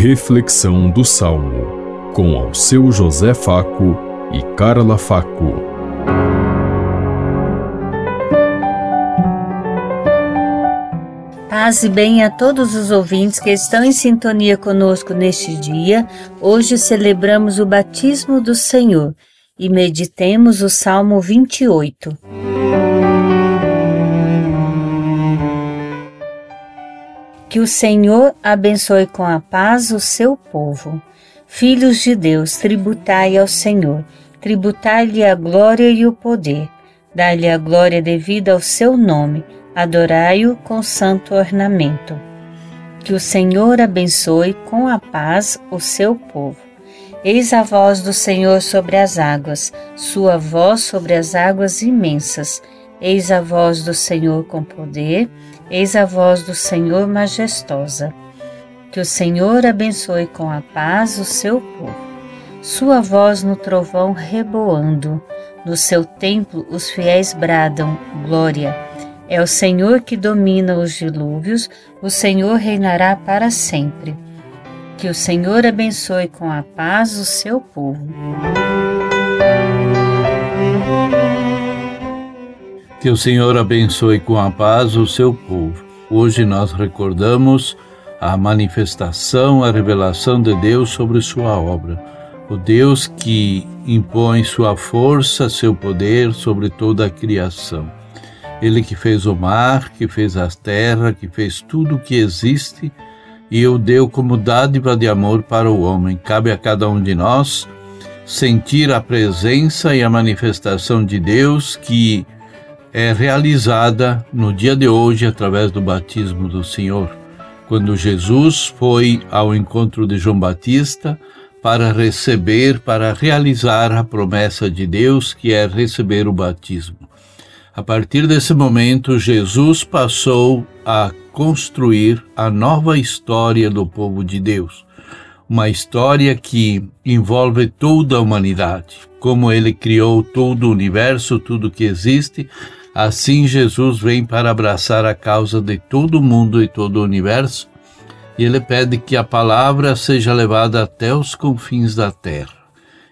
Reflexão do Salmo, com ao seu José Faco e Carla Faco. Paz e bem a todos os ouvintes que estão em sintonia conosco neste dia. Hoje celebramos o batismo do Senhor e meditemos o Salmo 28. Que o Senhor abençoe com a paz o seu povo. Filhos de Deus, tributai ao Senhor, tributai-lhe a glória e o poder. Dai-lhe a glória devida ao seu nome, adorai-o com santo ornamento. Que o Senhor abençoe com a paz o seu povo. Eis a voz do Senhor sobre as águas, sua voz sobre as águas imensas. Eis a voz do Senhor com poder, eis a voz do Senhor majestosa. Que o Senhor abençoe com a paz o seu povo. Sua voz no trovão reboando, no seu templo os fiéis bradam: Glória. É o Senhor que domina os dilúvios, o Senhor reinará para sempre. Que o Senhor abençoe com a paz o seu povo. Que o Senhor abençoe com a paz o seu povo. Hoje nós recordamos a manifestação, a revelação de Deus sobre sua obra. O Deus que impõe sua força, seu poder sobre toda a criação. Ele que fez o mar, que fez a terra, que fez tudo o que existe e o deu como dádiva de amor para o homem. Cabe a cada um de nós sentir a presença e a manifestação de Deus que é realizada no dia de hoje através do batismo do Senhor, quando Jesus foi ao encontro de João Batista para receber, para realizar a promessa de Deus, que é receber o batismo. A partir desse momento, Jesus passou a construir a nova história do povo de Deus. Uma história que envolve toda a humanidade. Como ele criou todo o universo, tudo que existe, Assim, Jesus vem para abraçar a causa de todo o mundo e todo o universo, e ele pede que a palavra seja levada até os confins da terra,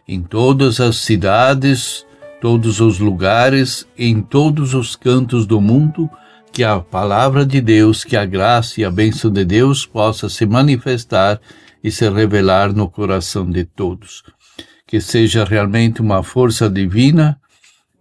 em todas as cidades, todos os lugares, em todos os cantos do mundo, que a palavra de Deus, que a graça e a bênção de Deus possa se manifestar e se revelar no coração de todos. Que seja realmente uma força divina